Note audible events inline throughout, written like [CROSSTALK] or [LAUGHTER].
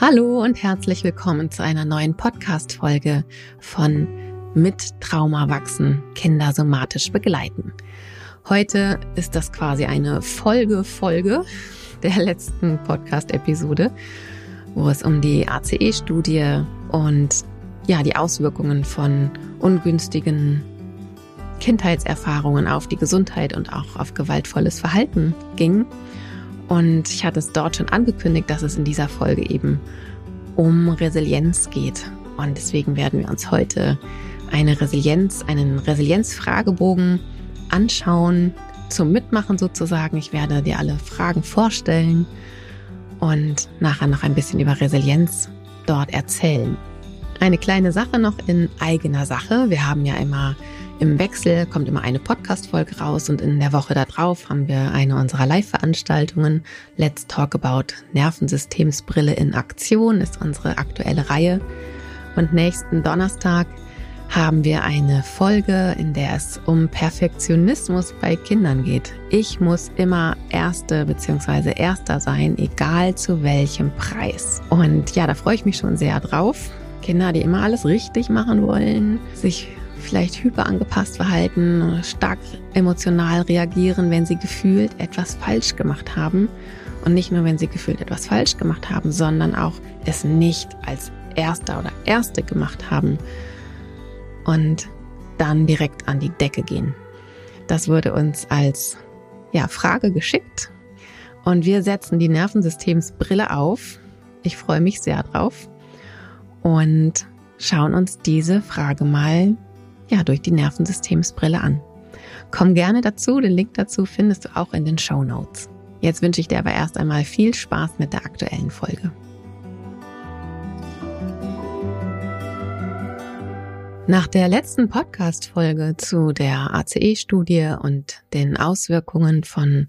Hallo und herzlich willkommen zu einer neuen Podcast-Folge von Mit Trauma wachsen, Kinder somatisch begleiten. Heute ist das quasi eine Folge-Folge der letzten Podcast-Episode, wo es um die ACE-Studie und ja, die Auswirkungen von ungünstigen Kindheitserfahrungen auf die Gesundheit und auch auf gewaltvolles Verhalten ging. Und ich hatte es dort schon angekündigt, dass es in dieser Folge eben um Resilienz geht. Und deswegen werden wir uns heute eine Resilienz, einen Resilienzfragebogen anschauen, zum Mitmachen sozusagen. Ich werde dir alle Fragen vorstellen und nachher noch ein bisschen über Resilienz dort erzählen. Eine kleine Sache noch in eigener Sache. Wir haben ja immer im Wechsel kommt immer eine Podcast-Folge raus und in der Woche darauf haben wir eine unserer Live-Veranstaltungen. Let's Talk About Nervensystemsbrille in Aktion ist unsere aktuelle Reihe. Und nächsten Donnerstag haben wir eine Folge, in der es um Perfektionismus bei Kindern geht. Ich muss immer Erste bzw. Erster sein, egal zu welchem Preis. Und ja, da freue ich mich schon sehr drauf. Kinder, die immer alles richtig machen wollen, sich vielleicht hyperangepasst verhalten, stark emotional reagieren, wenn sie gefühlt etwas falsch gemacht haben. Und nicht nur, wenn sie gefühlt etwas falsch gemacht haben, sondern auch es nicht als Erster oder Erste gemacht haben und dann direkt an die Decke gehen. Das wurde uns als ja, Frage geschickt und wir setzen die Nervensystemsbrille auf. Ich freue mich sehr drauf und schauen uns diese Frage mal ja, durch die Nervensystemsbrille an. Komm gerne dazu, den Link dazu findest du auch in den Show Notes. Jetzt wünsche ich dir aber erst einmal viel Spaß mit der aktuellen Folge. Nach der letzten Podcast-Folge zu der ACE-Studie und den Auswirkungen von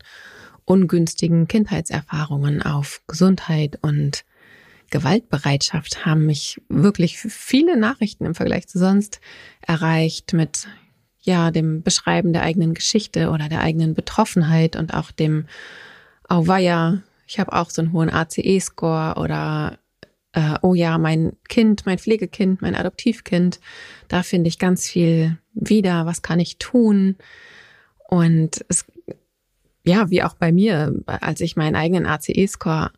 ungünstigen Kindheitserfahrungen auf Gesundheit und Gewaltbereitschaft haben mich wirklich viele Nachrichten im Vergleich zu sonst erreicht mit ja dem Beschreiben der eigenen Geschichte oder der eigenen Betroffenheit und auch dem Auweia, ich habe auch so einen hohen ACE-Score oder äh, oh ja, mein Kind, mein Pflegekind, mein Adoptivkind, da finde ich ganz viel wieder, was kann ich tun? Und es, ja, wie auch bei mir, als ich meinen eigenen ACE-Score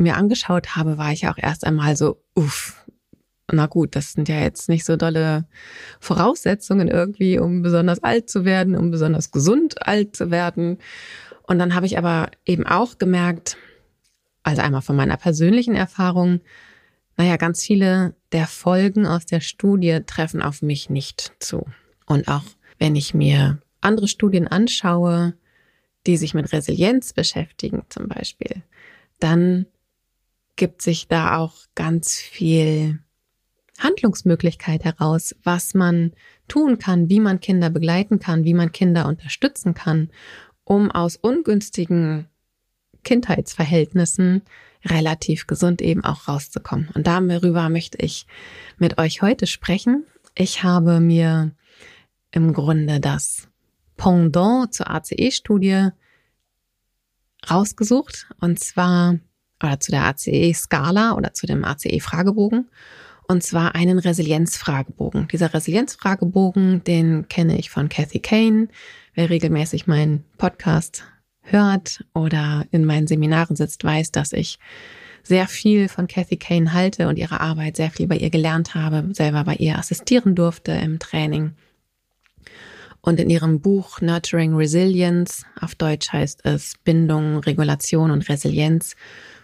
mir angeschaut habe, war ich auch erst einmal so, uff, na gut, das sind ja jetzt nicht so dolle Voraussetzungen irgendwie, um besonders alt zu werden, um besonders gesund alt zu werden. Und dann habe ich aber eben auch gemerkt, also einmal von meiner persönlichen Erfahrung, naja, ganz viele der Folgen aus der Studie treffen auf mich nicht zu. Und auch wenn ich mir andere Studien anschaue, die sich mit Resilienz beschäftigen zum Beispiel, dann gibt sich da auch ganz viel Handlungsmöglichkeit heraus, was man tun kann, wie man Kinder begleiten kann, wie man Kinder unterstützen kann, um aus ungünstigen Kindheitsverhältnissen relativ gesund eben auch rauszukommen. Und darüber möchte ich mit euch heute sprechen. Ich habe mir im Grunde das Pendant zur ACE-Studie rausgesucht. Und zwar oder zu der ACE-Skala oder zu dem ACE-Fragebogen. Und zwar einen Resilienzfragebogen. Dieser Resilienzfragebogen, den kenne ich von Kathy Kane. Wer regelmäßig meinen Podcast hört oder in meinen Seminaren sitzt, weiß, dass ich sehr viel von Kathy Kane halte und ihre Arbeit sehr viel bei ihr gelernt habe, selber bei ihr assistieren durfte im Training. Und in ihrem Buch Nurturing Resilience, auf Deutsch heißt es Bindung, Regulation und Resilienz,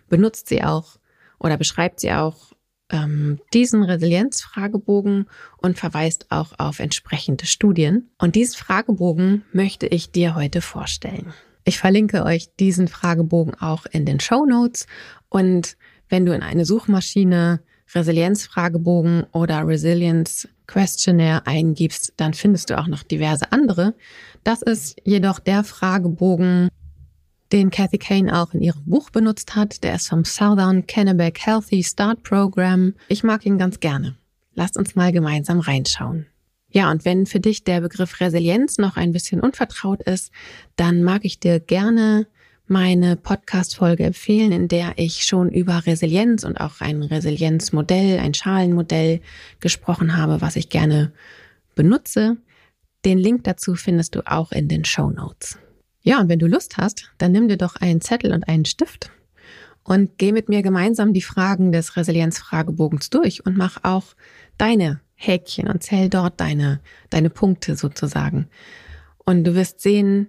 benutzt sie auch oder beschreibt sie auch ähm, diesen Resilienzfragebogen und verweist auch auf entsprechende Studien. Und diesen Fragebogen möchte ich dir heute vorstellen. Ich verlinke euch diesen Fragebogen auch in den Show Notes. Und wenn du in eine Suchmaschine Resilienzfragebogen oder Resilience Questionnaire eingibst, dann findest du auch noch diverse andere. Das ist jedoch der Fragebogen, den Kathy Kane auch in ihrem Buch benutzt hat. Der ist vom Southern Kennebec Healthy Start Program. Ich mag ihn ganz gerne. Lasst uns mal gemeinsam reinschauen. Ja, und wenn für dich der Begriff Resilienz noch ein bisschen unvertraut ist, dann mag ich dir gerne meine Podcast-Folge empfehlen, in der ich schon über Resilienz und auch ein Resilienzmodell, ein Schalenmodell gesprochen habe, was ich gerne benutze. Den Link dazu findest du auch in den Show Notes. Ja, und wenn du Lust hast, dann nimm dir doch einen Zettel und einen Stift und geh mit mir gemeinsam die Fragen des Resilienzfragebogens durch und mach auch deine Häkchen und zähl dort deine, deine Punkte sozusagen. Und du wirst sehen,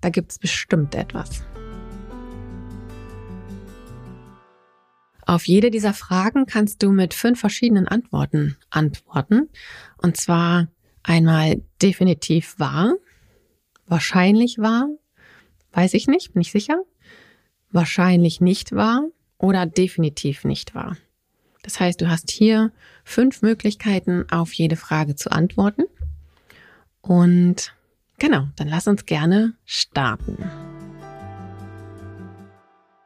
da gibt's bestimmt etwas. Auf jede dieser Fragen kannst du mit fünf verschiedenen Antworten antworten. Und zwar einmal definitiv wahr, wahrscheinlich wahr, weiß ich nicht, bin ich sicher, wahrscheinlich nicht wahr oder definitiv nicht wahr. Das heißt, du hast hier fünf Möglichkeiten, auf jede Frage zu antworten. Und genau, dann lass uns gerne starten.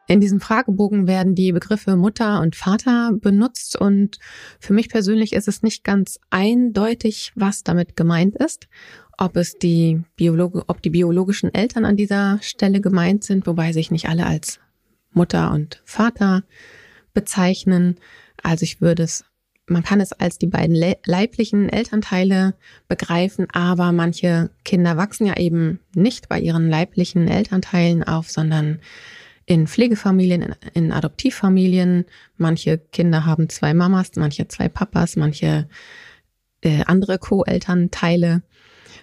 In diesem Fragebogen werden die Begriffe Mutter und Vater benutzt und für mich persönlich ist es nicht ganz eindeutig, was damit gemeint ist. Ob es die Biologe, ob die biologischen Eltern an dieser Stelle gemeint sind, wobei sich nicht alle als Mutter und Vater bezeichnen. Also ich würde es, man kann es als die beiden leiblichen Elternteile begreifen, aber manche Kinder wachsen ja eben nicht bei ihren leiblichen Elternteilen auf, sondern in Pflegefamilien, in, Adoptivfamilien. Manche Kinder haben zwei Mamas, manche zwei Papas, manche äh, andere Co-Elternteile.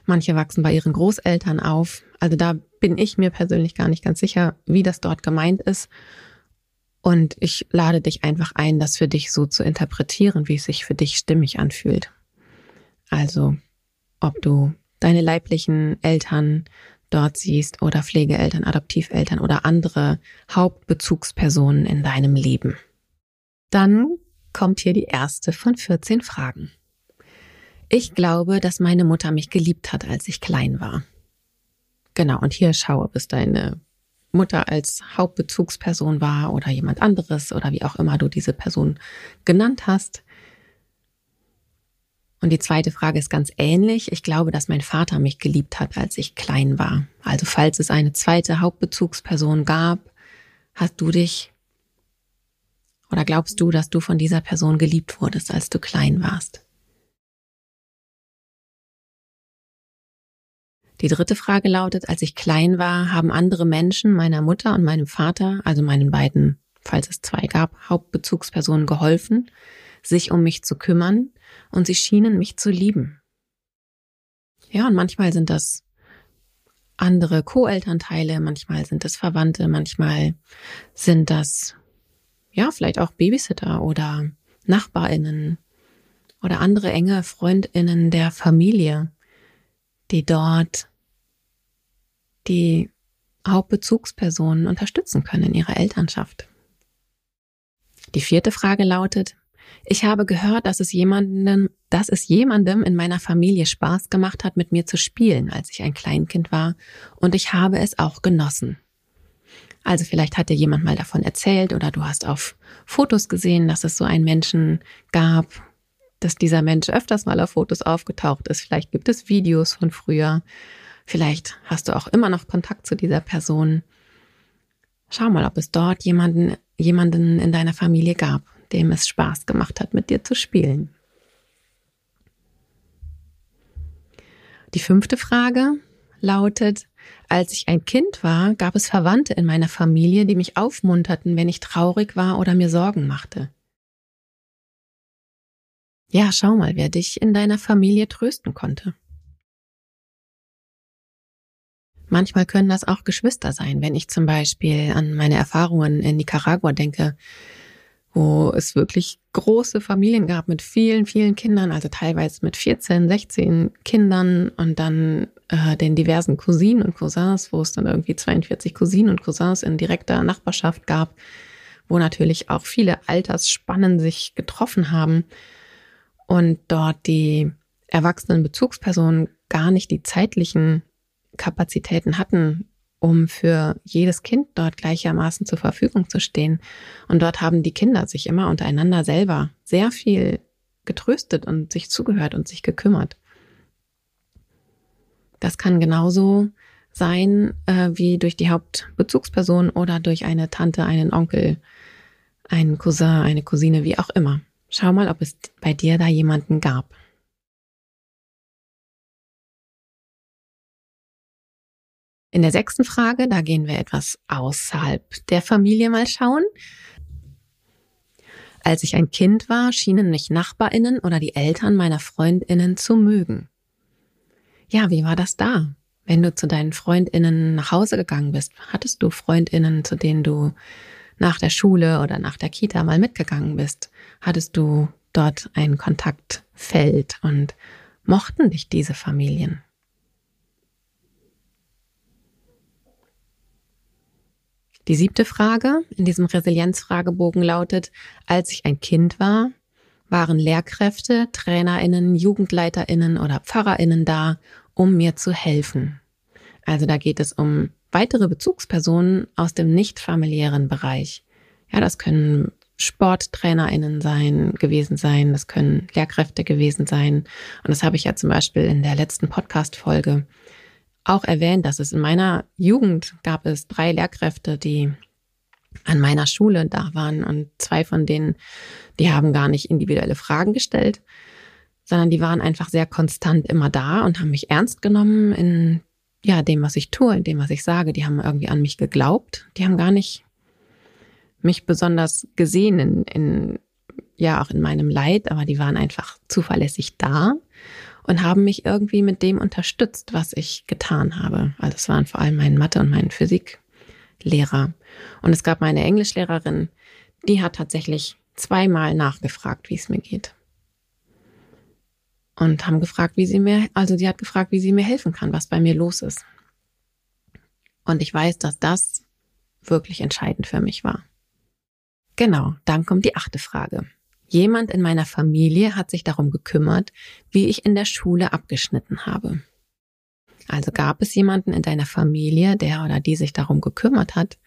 Manche wachsen bei ihren Großeltern auf. Also da bin ich mir persönlich gar nicht ganz sicher, wie das dort gemeint ist. Und ich lade dich einfach ein, das für dich so zu interpretieren, wie es sich für dich stimmig anfühlt. Also, ob du deine leiblichen Eltern dort siehst oder Pflegeeltern, Adoptiveltern oder andere Hauptbezugspersonen in deinem Leben. Dann kommt hier die erste von 14 Fragen. Ich glaube, dass meine Mutter mich geliebt hat, als ich klein war. Genau, und hier schaue, ob es deine Mutter als Hauptbezugsperson war oder jemand anderes oder wie auch immer du diese Person genannt hast. Und die zweite Frage ist ganz ähnlich. Ich glaube, dass mein Vater mich geliebt hat, als ich klein war. Also falls es eine zweite Hauptbezugsperson gab, hast du dich oder glaubst du, dass du von dieser Person geliebt wurdest, als du klein warst? Die dritte Frage lautet, als ich klein war, haben andere Menschen meiner Mutter und meinem Vater, also meinen beiden, falls es zwei gab, Hauptbezugspersonen geholfen, sich um mich zu kümmern und sie schienen mich zu lieben. Ja, und manchmal sind das andere Co-Elternteile, manchmal sind es Verwandte, manchmal sind das ja vielleicht auch Babysitter oder Nachbarinnen oder andere enge Freundinnen der Familie, die dort die Hauptbezugspersonen unterstützen können in ihrer Elternschaft. Die vierte Frage lautet, ich habe gehört, dass es jemandem, dass es jemandem in meiner Familie Spaß gemacht hat, mit mir zu spielen, als ich ein Kleinkind war, und ich habe es auch genossen. Also vielleicht hat dir jemand mal davon erzählt oder du hast auf Fotos gesehen, dass es so einen Menschen gab, dass dieser Mensch öfters mal auf Fotos aufgetaucht ist. Vielleicht gibt es Videos von früher. Vielleicht hast du auch immer noch Kontakt zu dieser Person. Schau mal, ob es dort jemanden, jemanden in deiner Familie gab, dem es Spaß gemacht hat, mit dir zu spielen. Die fünfte Frage lautet, als ich ein Kind war, gab es Verwandte in meiner Familie, die mich aufmunterten, wenn ich traurig war oder mir Sorgen machte. Ja, schau mal, wer dich in deiner Familie trösten konnte. Manchmal können das auch Geschwister sein, wenn ich zum Beispiel an meine Erfahrungen in Nicaragua denke wo es wirklich große Familien gab mit vielen, vielen Kindern, also teilweise mit 14, 16 Kindern und dann äh, den diversen Cousinen und Cousins, wo es dann irgendwie 42 Cousinen und Cousins in direkter Nachbarschaft gab, wo natürlich auch viele Altersspannen sich getroffen haben und dort die erwachsenen Bezugspersonen gar nicht die zeitlichen Kapazitäten hatten, um für jedes Kind dort gleichermaßen zur Verfügung zu stehen. Und dort haben die Kinder sich immer untereinander selber sehr viel getröstet und sich zugehört und sich gekümmert. Das kann genauso sein äh, wie durch die Hauptbezugsperson oder durch eine Tante, einen Onkel, einen Cousin, eine Cousine, wie auch immer. Schau mal, ob es bei dir da jemanden gab. In der sechsten Frage, da gehen wir etwas außerhalb der Familie mal schauen. Als ich ein Kind war, schienen mich Nachbarinnen oder die Eltern meiner Freundinnen zu mögen. Ja, wie war das da? Wenn du zu deinen Freundinnen nach Hause gegangen bist, hattest du Freundinnen, zu denen du nach der Schule oder nach der Kita mal mitgegangen bist? Hattest du dort ein Kontaktfeld und mochten dich diese Familien? Die siebte Frage in diesem Resilienzfragebogen lautet, als ich ein Kind war, waren Lehrkräfte, Trainerinnen, Jugendleiterinnen oder Pfarrerinnen da, um mir zu helfen. Also da geht es um weitere Bezugspersonen aus dem nicht familiären Bereich. Ja, das können SporttrainerInnen sein, gewesen sein, das können Lehrkräfte gewesen sein. Und das habe ich ja zum Beispiel in der letzten Podcast-Folge auch erwähnt, dass es in meiner Jugend gab es drei Lehrkräfte, die an meiner Schule da waren und zwei von denen, die haben gar nicht individuelle Fragen gestellt, sondern die waren einfach sehr konstant immer da und haben mich ernst genommen in ja, dem, was ich tue, in dem, was ich sage. Die haben irgendwie an mich geglaubt. Die haben gar nicht mich besonders gesehen in, in ja, auch in meinem Leid, aber die waren einfach zuverlässig da und haben mich irgendwie mit dem unterstützt, was ich getan habe. Also es waren vor allem mein Mathe- und mein Physiklehrer. Und es gab meine Englischlehrerin, die hat tatsächlich zweimal nachgefragt, wie es mir geht. Und haben gefragt, wie sie mir, also die hat gefragt, wie sie mir helfen kann, was bei mir los ist. Und ich weiß, dass das wirklich entscheidend für mich war. Genau, dann kommt die achte Frage. Jemand in meiner Familie hat sich darum gekümmert, wie ich in der Schule abgeschnitten habe. Also gab es jemanden in deiner Familie, der oder die sich darum gekümmert hat,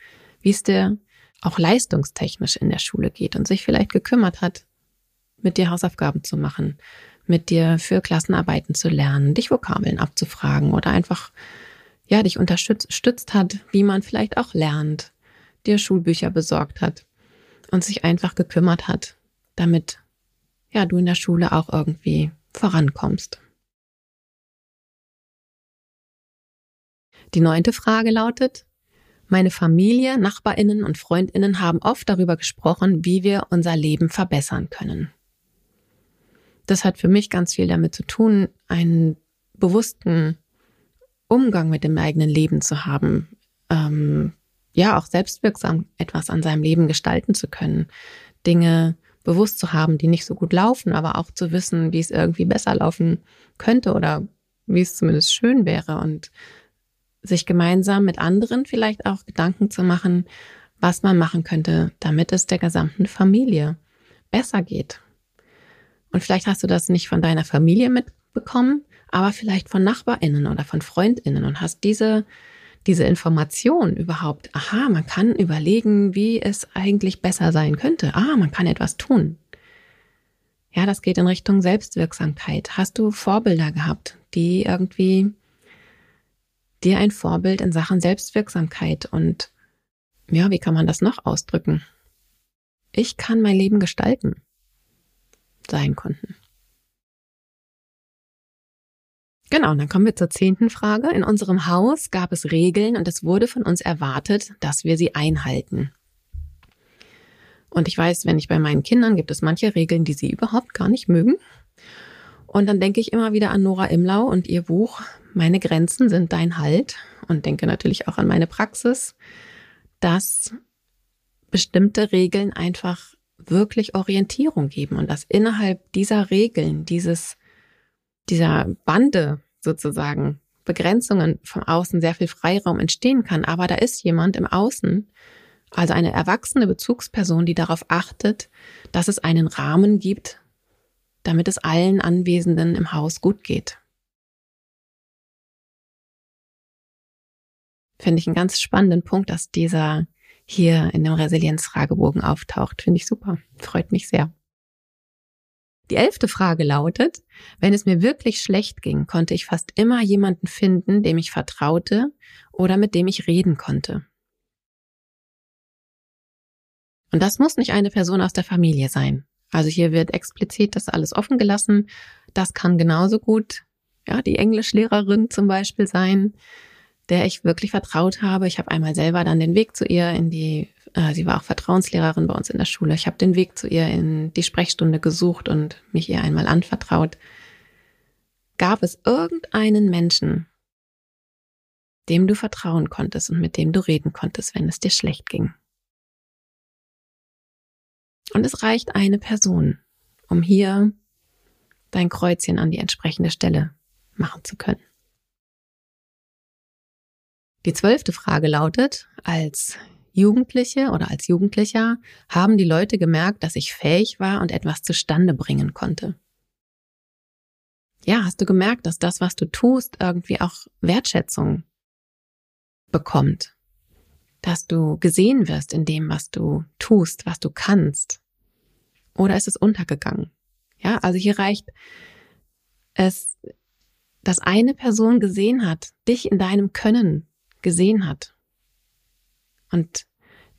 wie es dir auch leistungstechnisch in der Schule geht und sich vielleicht gekümmert hat, mit dir Hausaufgaben zu machen, mit dir für Klassenarbeiten zu lernen, dich Vokabeln abzufragen oder einfach, ja, dich unterstützt hat, wie man vielleicht auch lernt, dir Schulbücher besorgt hat und sich einfach gekümmert hat, damit ja du in der Schule auch irgendwie vorankommst. Die neunte Frage lautet, meine Familie, Nachbarinnen und Freundinnen haben oft darüber gesprochen, wie wir unser Leben verbessern können. Das hat für mich ganz viel damit zu tun, einen bewussten Umgang mit dem eigenen Leben zu haben, ähm, ja auch selbstwirksam etwas an seinem Leben gestalten zu können, Dinge bewusst zu haben, die nicht so gut laufen, aber auch zu wissen, wie es irgendwie besser laufen könnte oder wie es zumindest schön wäre und sich gemeinsam mit anderen vielleicht auch Gedanken zu machen, was man machen könnte, damit es der gesamten Familie besser geht. Und vielleicht hast du das nicht von deiner Familie mitbekommen, aber vielleicht von Nachbarinnen oder von Freundinnen und hast diese diese Information überhaupt, aha, man kann überlegen, wie es eigentlich besser sein könnte. Ah, man kann etwas tun. Ja, das geht in Richtung Selbstwirksamkeit. Hast du Vorbilder gehabt, die irgendwie dir ein Vorbild in Sachen Selbstwirksamkeit und ja, wie kann man das noch ausdrücken? Ich kann mein Leben gestalten sein konnten. Genau, und dann kommen wir zur zehnten Frage. In unserem Haus gab es Regeln und es wurde von uns erwartet, dass wir sie einhalten. Und ich weiß, wenn ich bei meinen Kindern gibt es manche Regeln, die sie überhaupt gar nicht mögen. Und dann denke ich immer wieder an Nora Imlau und ihr Buch Meine Grenzen sind dein Halt und denke natürlich auch an meine Praxis, dass bestimmte Regeln einfach wirklich Orientierung geben und dass innerhalb dieser Regeln, dieses, dieser Bande sozusagen Begrenzungen vom Außen sehr viel Freiraum entstehen kann. Aber da ist jemand im Außen, also eine erwachsene Bezugsperson, die darauf achtet, dass es einen Rahmen gibt, damit es allen Anwesenden im Haus gut geht. Finde ich einen ganz spannenden Punkt, dass dieser hier in dem Resilienzfragebogen auftaucht. Finde ich super. Freut mich sehr. Die elfte Frage lautet, wenn es mir wirklich schlecht ging, konnte ich fast immer jemanden finden, dem ich vertraute oder mit dem ich reden konnte. Und das muss nicht eine Person aus der Familie sein. Also hier wird explizit das alles offen gelassen. Das kann genauso gut, ja, die Englischlehrerin zum Beispiel sein, der ich wirklich vertraut habe. Ich habe einmal selber dann den Weg zu ihr in die äh, sie war auch Vertrauenslehrerin bei uns in der Schule. Ich habe den Weg zu ihr in die Sprechstunde gesucht und mich ihr einmal anvertraut. Gab es irgendeinen Menschen, dem du vertrauen konntest und mit dem du reden konntest, wenn es dir schlecht ging? Und es reicht eine Person, um hier dein Kreuzchen an die entsprechende Stelle machen zu können. Die zwölfte Frage lautet, als Jugendliche oder als Jugendlicher haben die Leute gemerkt, dass ich fähig war und etwas zustande bringen konnte. Ja, hast du gemerkt, dass das, was du tust, irgendwie auch Wertschätzung bekommt? Dass du gesehen wirst in dem, was du tust, was du kannst? Oder ist es untergegangen? Ja, also hier reicht es, dass eine Person gesehen hat, dich in deinem Können gesehen hat und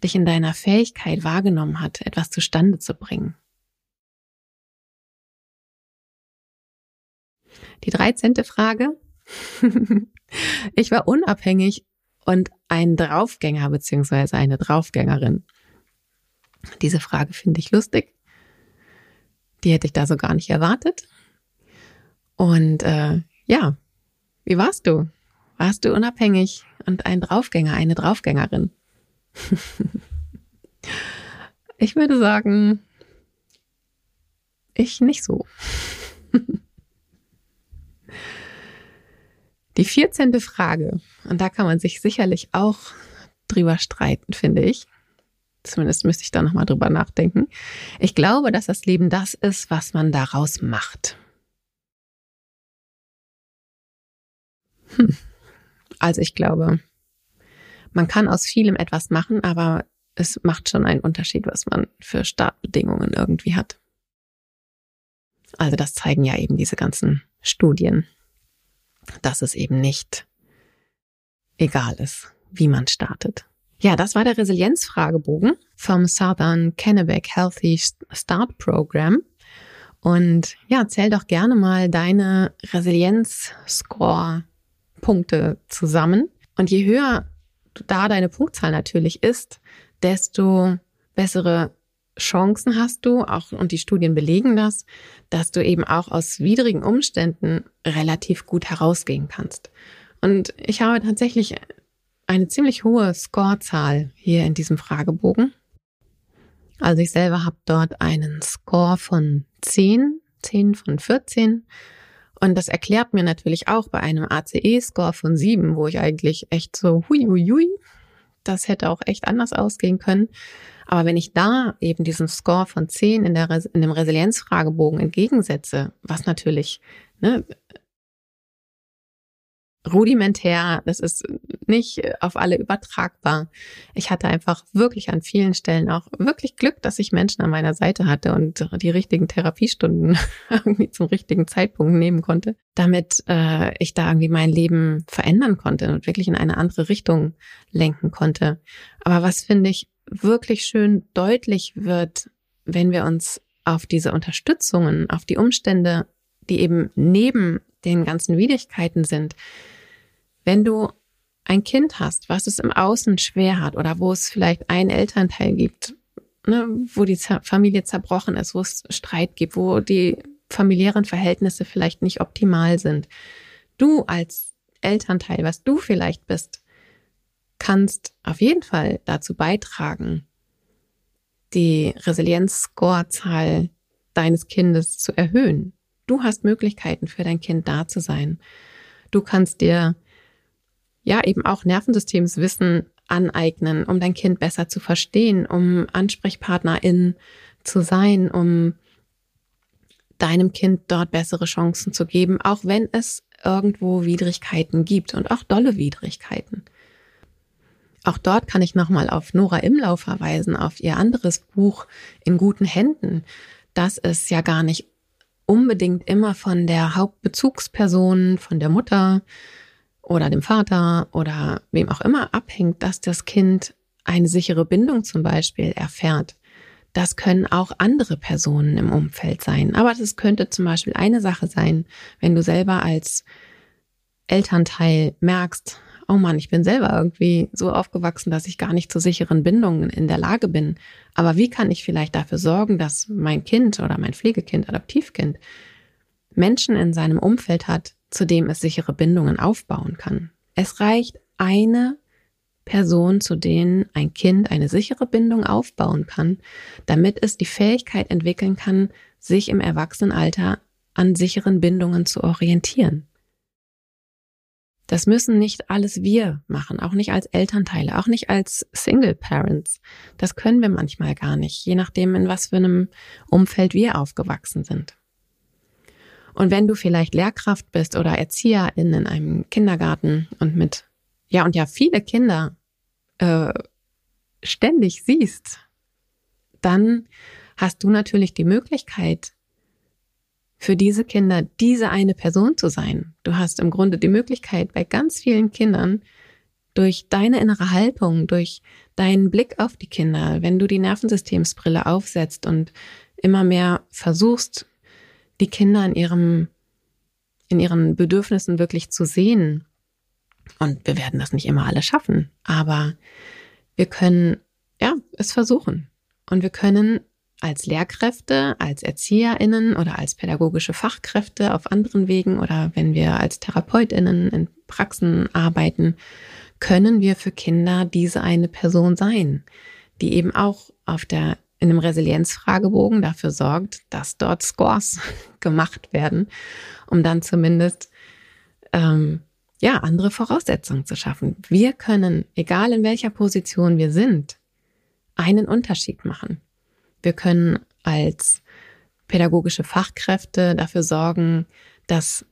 dich in deiner Fähigkeit wahrgenommen hat, etwas zustande zu bringen. Die dreizehnte Frage. [LAUGHS] ich war unabhängig und ein Draufgänger beziehungsweise eine Draufgängerin. Diese Frage finde ich lustig. Die hätte ich da so gar nicht erwartet. Und äh, ja, wie warst du? Warst du unabhängig und ein Draufgänger, eine Draufgängerin? [LAUGHS] ich würde sagen, ich nicht so. [LAUGHS] Die vierzehnte Frage, und da kann man sich sicherlich auch drüber streiten, finde ich. Zumindest müsste ich da nochmal drüber nachdenken. Ich glaube, dass das Leben das ist, was man daraus macht. Hm. Also ich glaube, man kann aus vielem etwas machen, aber es macht schon einen Unterschied, was man für Startbedingungen irgendwie hat. Also das zeigen ja eben diese ganzen Studien, dass es eben nicht egal ist, wie man startet. Ja, das war der Resilienzfragebogen vom Southern Kennebec Healthy Start Program. Und ja, zähl doch gerne mal deine Resilienz-Score-Punkte zusammen. Und je höher da deine Punktzahl natürlich ist, desto bessere Chancen hast du, auch und die Studien belegen das, dass du eben auch aus widrigen Umständen relativ gut herausgehen kannst. Und ich habe tatsächlich eine ziemlich hohe Scorezahl hier in diesem Fragebogen. Also ich selber habe dort einen Score von 10, 10 von 14 und das erklärt mir natürlich auch bei einem ACE-Score von sieben, wo ich eigentlich echt so, hui, hui, hui, das hätte auch echt anders ausgehen können. Aber wenn ich da eben diesen Score von zehn in, der, in dem Resilienzfragebogen entgegensetze, was natürlich ne, rudimentär, das ist nicht auf alle übertragbar. Ich hatte einfach wirklich an vielen Stellen auch wirklich Glück, dass ich Menschen an meiner Seite hatte und die richtigen Therapiestunden [LAUGHS] irgendwie zum richtigen Zeitpunkt nehmen konnte, damit äh, ich da irgendwie mein Leben verändern konnte und wirklich in eine andere Richtung lenken konnte. Aber was finde ich wirklich schön deutlich wird, wenn wir uns auf diese Unterstützungen, auf die Umstände, die eben neben den ganzen Widrigkeiten sind, wenn du ein Kind hast, was es im Außen schwer hat oder wo es vielleicht einen Elternteil gibt, ne, wo die Familie zerbrochen ist, wo es Streit gibt, wo die familiären Verhältnisse vielleicht nicht optimal sind. Du als Elternteil, was du vielleicht bist, kannst auf jeden Fall dazu beitragen, die Resilienz-Score-Zahl deines Kindes zu erhöhen. Du hast Möglichkeiten für dein Kind da zu sein. Du kannst dir ja eben auch Nervensystemswissen aneignen, um dein Kind besser zu verstehen, um Ansprechpartnerin zu sein, um deinem Kind dort bessere Chancen zu geben, auch wenn es irgendwo Widrigkeiten gibt und auch dolle Widrigkeiten. Auch dort kann ich nochmal auf Nora Imlau verweisen, auf ihr anderes Buch In guten Händen, dass es ja gar nicht unbedingt immer von der Hauptbezugsperson, von der Mutter oder dem Vater oder wem auch immer abhängt, dass das Kind eine sichere Bindung zum Beispiel erfährt. Das können auch andere Personen im Umfeld sein. Aber das könnte zum Beispiel eine Sache sein, wenn du selber als Elternteil merkst, oh Mann, ich bin selber irgendwie so aufgewachsen, dass ich gar nicht zu sicheren Bindungen in der Lage bin. Aber wie kann ich vielleicht dafür sorgen, dass mein Kind oder mein Pflegekind, Adoptivkind Menschen in seinem Umfeld hat, zu dem es sichere Bindungen aufbauen kann? Es reicht eine Person, zu denen ein Kind eine sichere Bindung aufbauen kann, damit es die Fähigkeit entwickeln kann, sich im Erwachsenenalter an sicheren Bindungen zu orientieren. Das müssen nicht alles wir machen, auch nicht als Elternteile, auch nicht als Single Parents. Das können wir manchmal gar nicht, je nachdem, in was für einem Umfeld wir aufgewachsen sind. Und wenn du vielleicht Lehrkraft bist oder Erzieherin in einem Kindergarten und mit, ja, und ja, viele Kinder äh, ständig siehst, dann hast du natürlich die Möglichkeit, für diese Kinder diese eine Person zu sein. Du hast im Grunde die Möglichkeit, bei ganz vielen Kindern durch deine innere Haltung, durch deinen Blick auf die Kinder, wenn du die Nervensystemsbrille aufsetzt und immer mehr versuchst, die Kinder in ihrem, in ihren Bedürfnissen wirklich zu sehen. Und wir werden das nicht immer alle schaffen, aber wir können, ja, es versuchen. Und wir können als Lehrkräfte, als ErzieherInnen oder als pädagogische Fachkräfte auf anderen Wegen oder wenn wir als TherapeutInnen in Praxen arbeiten, können wir für Kinder diese eine Person sein, die eben auch auf der in einem Resilienzfragebogen dafür sorgt, dass dort Scores [LAUGHS] gemacht werden, um dann zumindest ähm, ja andere Voraussetzungen zu schaffen. Wir können, egal in welcher Position wir sind, einen Unterschied machen. Wir können als pädagogische Fachkräfte dafür sorgen, dass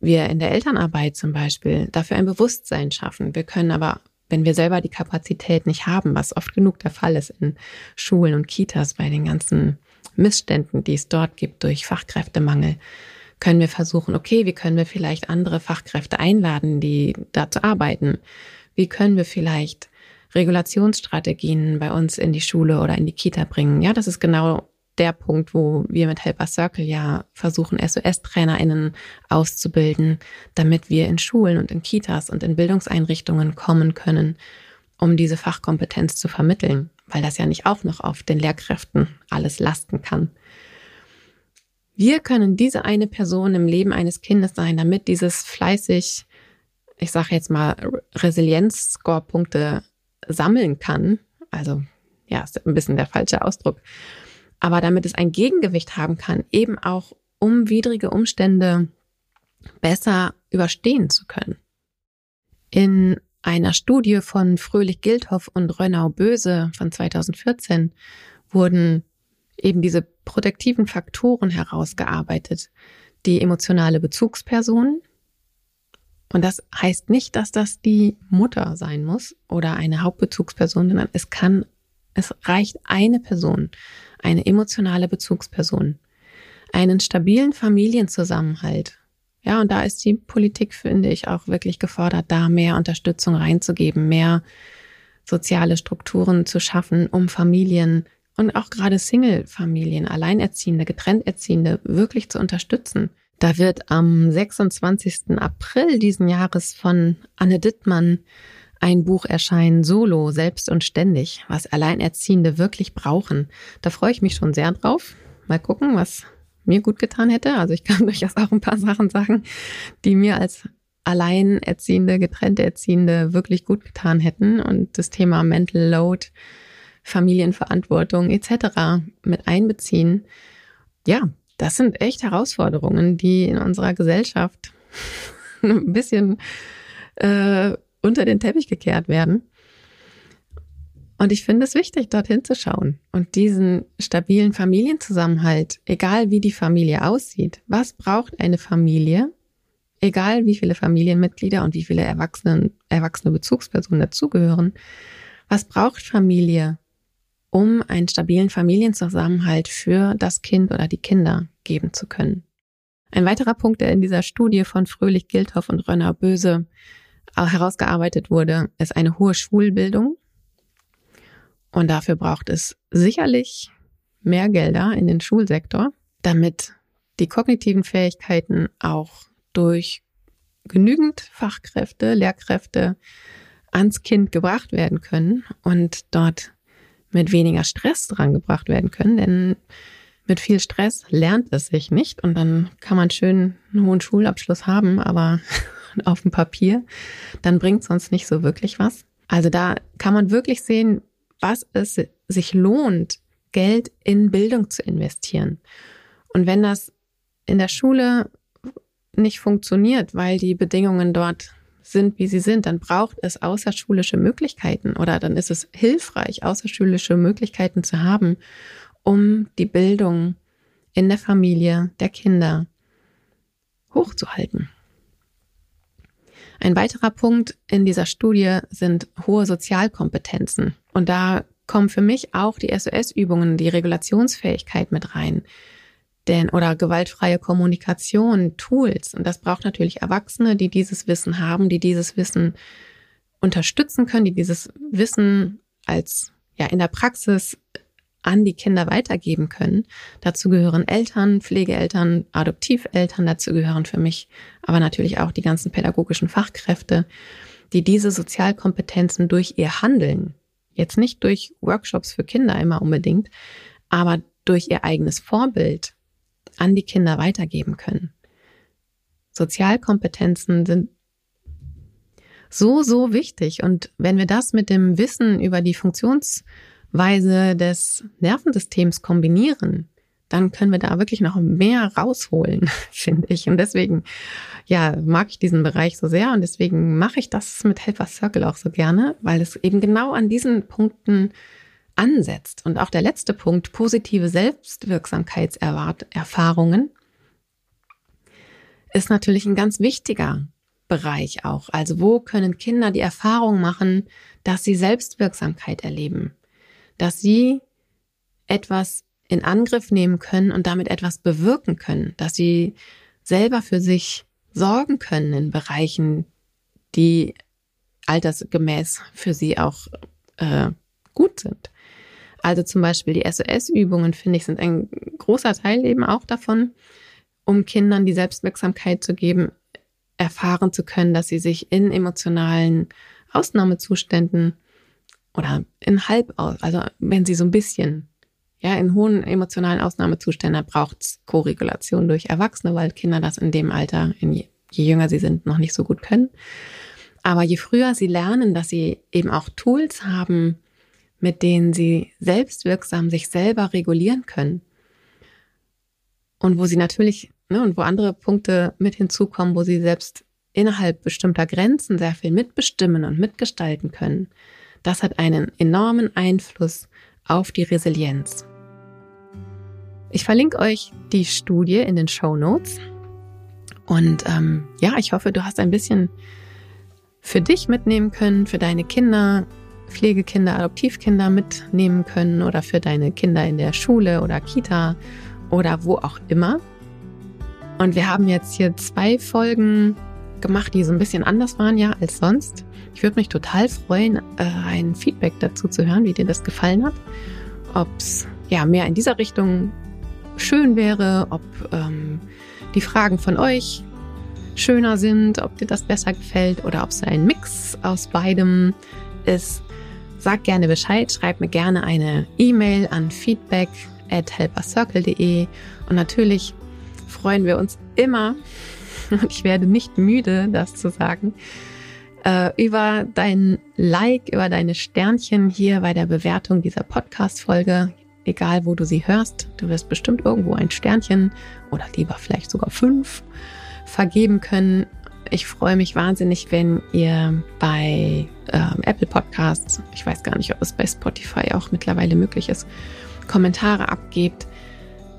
wir in der Elternarbeit zum Beispiel dafür ein Bewusstsein schaffen. Wir können aber, wenn wir selber die Kapazität nicht haben, was oft genug der Fall ist in Schulen und Kitas bei den ganzen Missständen, die es dort gibt durch Fachkräftemangel, können wir versuchen, okay, wie können wir vielleicht andere Fachkräfte einladen, die dazu arbeiten? Wie können wir vielleicht Regulationsstrategien bei uns in die Schule oder in die Kita bringen. Ja, das ist genau der Punkt, wo wir mit Helper Circle ja versuchen, SOS-TrainerInnen auszubilden, damit wir in Schulen und in Kitas und in Bildungseinrichtungen kommen können, um diese Fachkompetenz zu vermitteln, weil das ja nicht auch noch auf den Lehrkräften alles lasten kann. Wir können diese eine Person im Leben eines Kindes sein, damit dieses fleißig, ich sage jetzt mal, Resilienz-Score-Punkte sammeln kann. Also ja, ist ein bisschen der falsche Ausdruck. Aber damit es ein Gegengewicht haben kann, eben auch um widrige Umstände besser überstehen zu können. In einer Studie von Fröhlich-Gildhoff und Rönnau-Böse von 2014 wurden eben diese protektiven Faktoren herausgearbeitet. Die emotionale Bezugsperson, und das heißt nicht, dass das die Mutter sein muss oder eine Hauptbezugsperson, sondern es kann, es reicht eine Person, eine emotionale Bezugsperson, einen stabilen Familienzusammenhalt. Ja, und da ist die Politik, finde ich, auch wirklich gefordert, da mehr Unterstützung reinzugeben, mehr soziale Strukturen zu schaffen, um Familien und auch gerade Single-Familien, Alleinerziehende, Getrennterziehende wirklich zu unterstützen. Da wird am 26. April diesen Jahres von Anne Dittmann ein Buch erscheinen, Solo, selbst und ständig, was Alleinerziehende wirklich brauchen. Da freue ich mich schon sehr drauf. Mal gucken, was mir gut getan hätte. Also ich kann [LAUGHS] durchaus auch ein paar Sachen sagen, die mir als Alleinerziehende, getrennte Erziehende wirklich gut getan hätten und das Thema Mental Load, Familienverantwortung etc. mit einbeziehen. Ja, das sind echt Herausforderungen, die in unserer Gesellschaft [LAUGHS] ein bisschen äh, unter den Teppich gekehrt werden. Und ich finde es wichtig, dorthin zu schauen und diesen stabilen Familienzusammenhalt, egal wie die Familie aussieht, was braucht eine Familie, egal wie viele Familienmitglieder und wie viele Erwachsene, erwachsene Bezugspersonen dazugehören, was braucht Familie, um einen stabilen Familienzusammenhalt für das Kind oder die Kinder. geben zu können. Ein weiterer Punkt, der in dieser Studie von Fröhlich, Gildhoff und Rönner Böse herausgearbeitet wurde, ist eine hohe Schulbildung. Und dafür braucht es sicherlich mehr Gelder in den Schulsektor, damit die kognitiven Fähigkeiten auch durch genügend Fachkräfte, Lehrkräfte ans Kind gebracht werden können und dort mit weniger Stress dran gebracht werden können. Denn mit viel Stress lernt es sich nicht und dann kann man schön einen hohen Schulabschluss haben, aber [LAUGHS] auf dem Papier, dann bringt es uns nicht so wirklich was. Also da kann man wirklich sehen, was es sich lohnt, Geld in Bildung zu investieren. Und wenn das in der Schule nicht funktioniert, weil die Bedingungen dort sind, wie sie sind, dann braucht es außerschulische Möglichkeiten oder dann ist es hilfreich, außerschulische Möglichkeiten zu haben, um die Bildung in der Familie der Kinder hochzuhalten. Ein weiterer Punkt in dieser Studie sind hohe Sozialkompetenzen. Und da kommen für mich auch die SOS-Übungen, die Regulationsfähigkeit mit rein. Denn, oder gewaltfreie Kommunikation, Tools. Und das braucht natürlich Erwachsene, die dieses Wissen haben, die dieses Wissen unterstützen können, die dieses Wissen als, ja, in der Praxis an die Kinder weitergeben können. Dazu gehören Eltern, Pflegeeltern, Adoptiveltern, dazu gehören für mich aber natürlich auch die ganzen pädagogischen Fachkräfte, die diese Sozialkompetenzen durch ihr Handeln, jetzt nicht durch Workshops für Kinder immer unbedingt, aber durch ihr eigenes Vorbild an die Kinder weitergeben können. Sozialkompetenzen sind so, so wichtig. Und wenn wir das mit dem Wissen über die Funktionsweise des Nervensystems kombinieren, dann können wir da wirklich noch mehr rausholen, [LAUGHS] finde ich. Und deswegen, ja, mag ich diesen Bereich so sehr und deswegen mache ich das mit Helper Circle auch so gerne, weil es eben genau an diesen Punkten ansetzt. Und auch der letzte Punkt, positive Selbstwirksamkeitserfahrungen, ist natürlich ein ganz wichtiger Bereich auch. Also wo können Kinder die Erfahrung machen, dass sie Selbstwirksamkeit erleben, dass sie etwas in Angriff nehmen können und damit etwas bewirken können, dass sie selber für sich sorgen können in Bereichen, die altersgemäß für sie auch äh, gut sind. Also zum Beispiel die SOS-Übungen, finde ich, sind ein großer Teil eben auch davon, um Kindern die Selbstwirksamkeit zu geben, erfahren zu können, dass sie sich in emotionalen Ausnahmezuständen oder in halb, also wenn sie so ein bisschen, ja, in hohen emotionalen Ausnahmezuständen braucht es Koregulation durch Erwachsene, weil Kinder das in dem Alter, in je, je jünger sie sind, noch nicht so gut können. Aber je früher sie lernen, dass sie eben auch Tools haben, mit denen sie selbstwirksam sich selber regulieren können. Und wo sie natürlich, ne, und wo andere Punkte mit hinzukommen, wo sie selbst innerhalb bestimmter Grenzen sehr viel mitbestimmen und mitgestalten können. Das hat einen enormen Einfluss auf die Resilienz. Ich verlinke euch die Studie in den Show Notes. Und ähm, ja, ich hoffe, du hast ein bisschen für dich mitnehmen können, für deine Kinder, Pflegekinder, Adoptivkinder mitnehmen können oder für deine Kinder in der Schule oder Kita oder wo auch immer. Und wir haben jetzt hier zwei Folgen gemacht, die so ein bisschen anders waren ja als sonst. Ich würde mich total freuen, äh, ein Feedback dazu zu hören, wie dir das gefallen hat. Ob es ja mehr in dieser Richtung schön wäre, ob ähm, die Fragen von euch schöner sind, ob dir das besser gefällt oder ob es ein Mix aus beidem ist. Sag gerne Bescheid, schreib mir gerne eine E-Mail an feedback at helpercircle.de und natürlich freuen wir uns immer, und [LAUGHS] ich werde nicht müde, das zu sagen, äh, über dein Like, über deine Sternchen hier bei der Bewertung dieser Podcast-Folge, egal wo du sie hörst. Du wirst bestimmt irgendwo ein Sternchen oder lieber vielleicht sogar fünf vergeben können. Ich freue mich wahnsinnig, wenn ihr bei ähm, Apple Podcasts, ich weiß gar nicht, ob es bei Spotify auch mittlerweile möglich ist, Kommentare abgebt.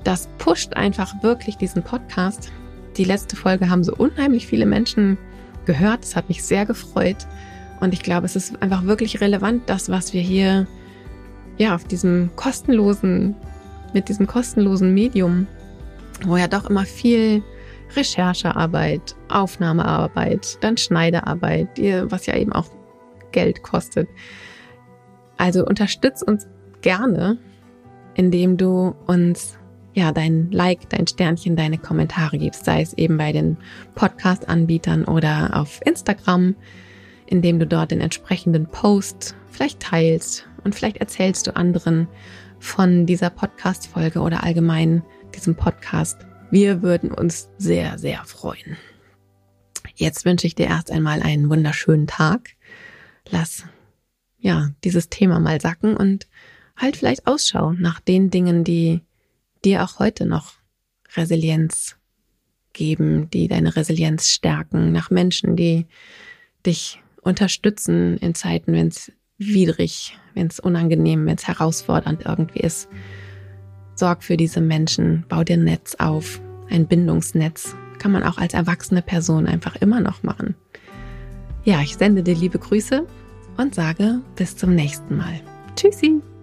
Das pusht einfach wirklich diesen Podcast. Die letzte Folge haben so unheimlich viele Menschen gehört. Das hat mich sehr gefreut. Und ich glaube, es ist einfach wirklich relevant, das, was wir hier ja auf diesem kostenlosen, mit diesem kostenlosen Medium wo ja doch immer viel Recherchearbeit, Aufnahmearbeit, dann Schneidearbeit, was ja eben auch Geld kostet. Also unterstütz uns gerne, indem du uns ja dein Like, dein Sternchen, deine Kommentare gibst, sei es eben bei den Podcast-Anbietern oder auf Instagram, indem du dort den entsprechenden Post vielleicht teilst und vielleicht erzählst du anderen von dieser Podcast-Folge oder allgemein diesem Podcast. Wir würden uns sehr, sehr freuen. Jetzt wünsche ich dir erst einmal einen wunderschönen Tag. Lass ja dieses Thema mal sacken und halt vielleicht Ausschau nach den Dingen, die dir auch heute noch Resilienz geben, die deine Resilienz stärken, nach Menschen, die dich unterstützen in Zeiten, wenn es widrig, wenn es unangenehm, wenn es herausfordernd irgendwie ist. Sorg für diese Menschen, bau dir ein Netz auf, ein Bindungsnetz. Kann man auch als erwachsene Person einfach immer noch machen. Ja, ich sende dir liebe Grüße und sage bis zum nächsten Mal. Tschüssi!